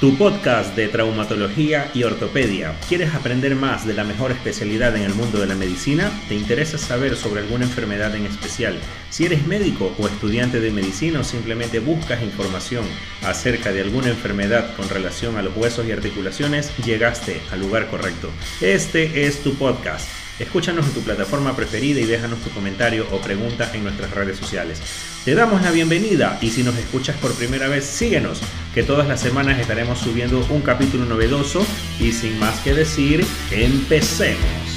tu podcast de traumatología y ortopedia. ¿Quieres aprender más de la mejor especialidad en el mundo de la medicina? ¿Te interesa saber sobre alguna enfermedad en especial? Si eres médico o estudiante de medicina o simplemente buscas información acerca de alguna enfermedad con relación a los huesos y articulaciones, llegaste al lugar correcto. Este es tu podcast. Escúchanos en tu plataforma preferida y déjanos tu comentario o pregunta en nuestras redes sociales. Te damos la bienvenida y si nos escuchas por primera vez, síguenos, que todas las semanas estaremos subiendo un capítulo novedoso y sin más que decir, empecemos.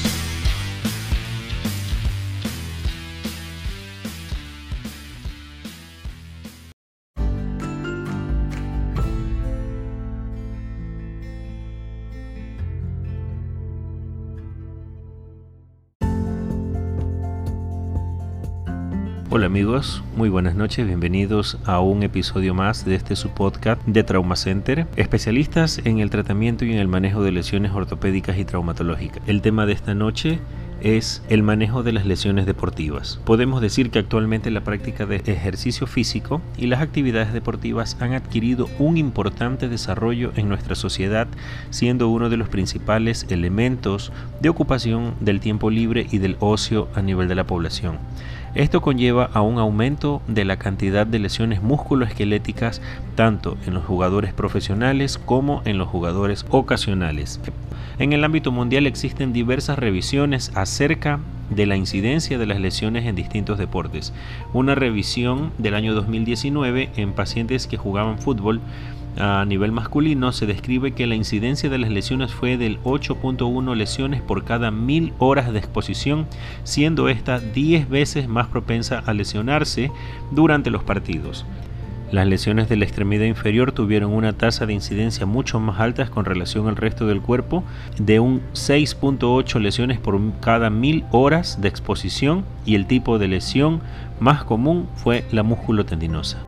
Hola amigos, muy buenas noches, bienvenidos a un episodio más de este su podcast de Trauma Center, especialistas en el tratamiento y en el manejo de lesiones ortopédicas y traumatológicas. El tema de esta noche es el manejo de las lesiones deportivas. Podemos decir que actualmente la práctica de ejercicio físico y las actividades deportivas han adquirido un importante desarrollo en nuestra sociedad, siendo uno de los principales elementos de ocupación del tiempo libre y del ocio a nivel de la población. Esto conlleva a un aumento de la cantidad de lesiones musculoesqueléticas tanto en los jugadores profesionales como en los jugadores ocasionales. En el ámbito mundial existen diversas revisiones acerca de la incidencia de las lesiones en distintos deportes. Una revisión del año 2019 en pacientes que jugaban fútbol a nivel masculino se describe que la incidencia de las lesiones fue del 8.1 lesiones por cada mil horas de exposición, siendo esta 10 veces más propensa a lesionarse durante los partidos. Las lesiones de la extremidad inferior tuvieron una tasa de incidencia mucho más alta con relación al resto del cuerpo, de un 6.8 lesiones por cada mil horas de exposición y el tipo de lesión más común fue la musculotendinosa.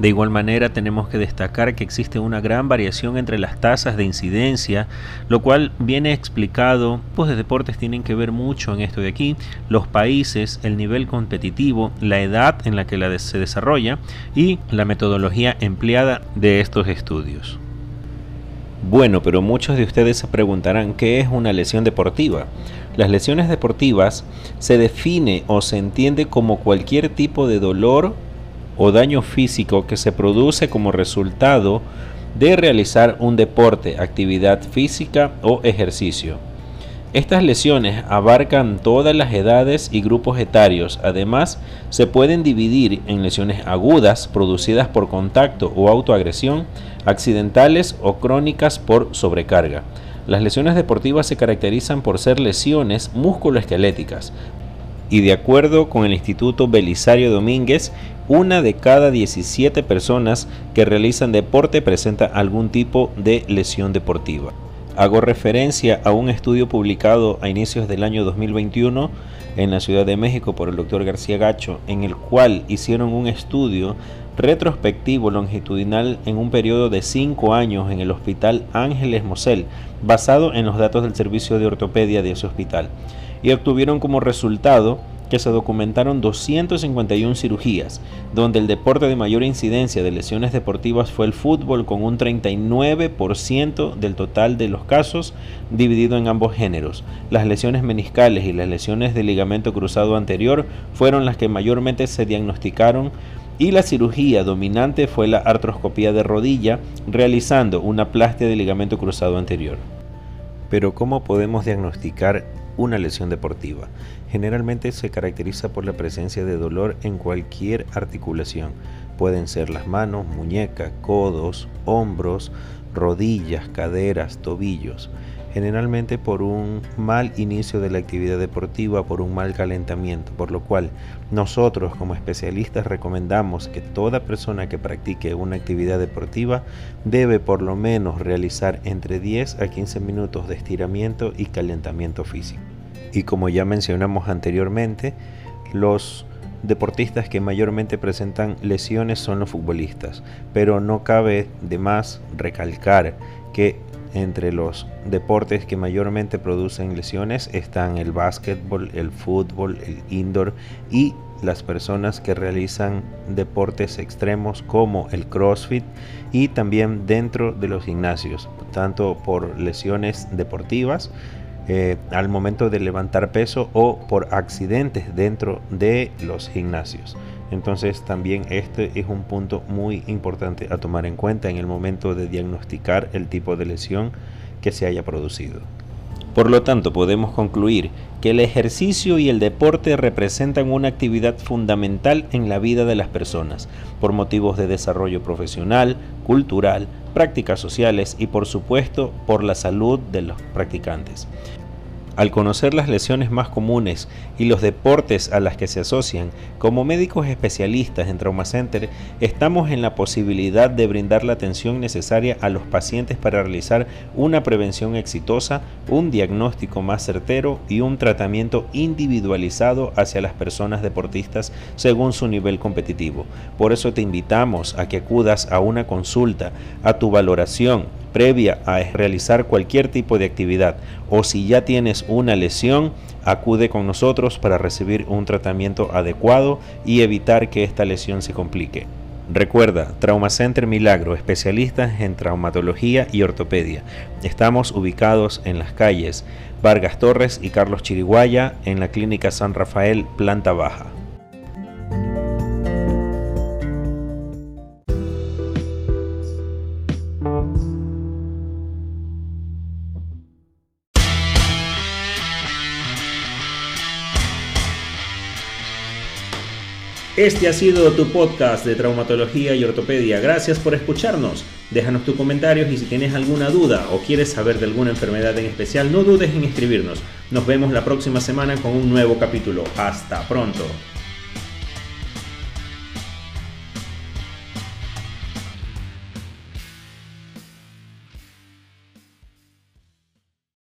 De igual manera tenemos que destacar que existe una gran variación entre las tasas de incidencia, lo cual viene explicado, pues de deportes tienen que ver mucho en esto de aquí, los países, el nivel competitivo, la edad en la que se desarrolla y la metodología empleada de estos estudios. Bueno, pero muchos de ustedes se preguntarán qué es una lesión deportiva. Las lesiones deportivas se define o se entiende como cualquier tipo de dolor o daño físico que se produce como resultado de realizar un deporte, actividad física o ejercicio. Estas lesiones abarcan todas las edades y grupos etarios. Además, se pueden dividir en lesiones agudas producidas por contacto o autoagresión, accidentales o crónicas por sobrecarga. Las lesiones deportivas se caracterizan por ser lesiones musculoesqueléticas, y de acuerdo con el Instituto Belisario Domínguez, una de cada 17 personas que realizan deporte presenta algún tipo de lesión deportiva. Hago referencia a un estudio publicado a inicios del año 2021 en la Ciudad de México por el doctor García Gacho, en el cual hicieron un estudio retrospectivo longitudinal en un periodo de 5 años en el Hospital Ángeles Mosel, basado en los datos del servicio de ortopedia de ese hospital y obtuvieron como resultado que se documentaron 251 cirugías, donde el deporte de mayor incidencia de lesiones deportivas fue el fútbol con un 39% del total de los casos dividido en ambos géneros. Las lesiones meniscales y las lesiones de ligamento cruzado anterior fueron las que mayormente se diagnosticaron y la cirugía dominante fue la artroscopía de rodilla, realizando una plastia de ligamento cruzado anterior. Pero ¿cómo podemos diagnosticar una lesión deportiva. Generalmente se caracteriza por la presencia de dolor en cualquier articulación. Pueden ser las manos, muñecas, codos, hombros, rodillas, caderas, tobillos. Generalmente por un mal inicio de la actividad deportiva, por un mal calentamiento, por lo cual nosotros como especialistas recomendamos que toda persona que practique una actividad deportiva debe por lo menos realizar entre 10 a 15 minutos de estiramiento y calentamiento físico. Y como ya mencionamos anteriormente, los deportistas que mayormente presentan lesiones son los futbolistas, pero no cabe de más recalcar que entre los deportes que mayormente producen lesiones están el básquetbol, el fútbol, el indoor y las personas que realizan deportes extremos como el CrossFit y también dentro de los gimnasios, tanto por lesiones deportivas eh, al momento de levantar peso o por accidentes dentro de los gimnasios. Entonces también este es un punto muy importante a tomar en cuenta en el momento de diagnosticar el tipo de lesión que se haya producido. Por lo tanto, podemos concluir que el ejercicio y el deporte representan una actividad fundamental en la vida de las personas, por motivos de desarrollo profesional, cultural, prácticas sociales y por supuesto por la salud de los practicantes. Al conocer las lesiones más comunes y los deportes a las que se asocian, como médicos especialistas en Trauma Center, estamos en la posibilidad de brindar la atención necesaria a los pacientes para realizar una prevención exitosa, un diagnóstico más certero y un tratamiento individualizado hacia las personas deportistas según su nivel competitivo. Por eso te invitamos a que acudas a una consulta, a tu valoración, previa a realizar cualquier tipo de actividad o si ya tienes una lesión, acude con nosotros para recibir un tratamiento adecuado y evitar que esta lesión se complique. Recuerda, Trauma Center Milagro, especialistas en traumatología y ortopedia. Estamos ubicados en las calles Vargas Torres y Carlos Chiriguaya en la Clínica San Rafael, planta baja. Este ha sido tu podcast de traumatología y ortopedia. Gracias por escucharnos. Déjanos tus comentarios y si tienes alguna duda o quieres saber de alguna enfermedad en especial, no dudes en escribirnos. Nos vemos la próxima semana con un nuevo capítulo. Hasta pronto.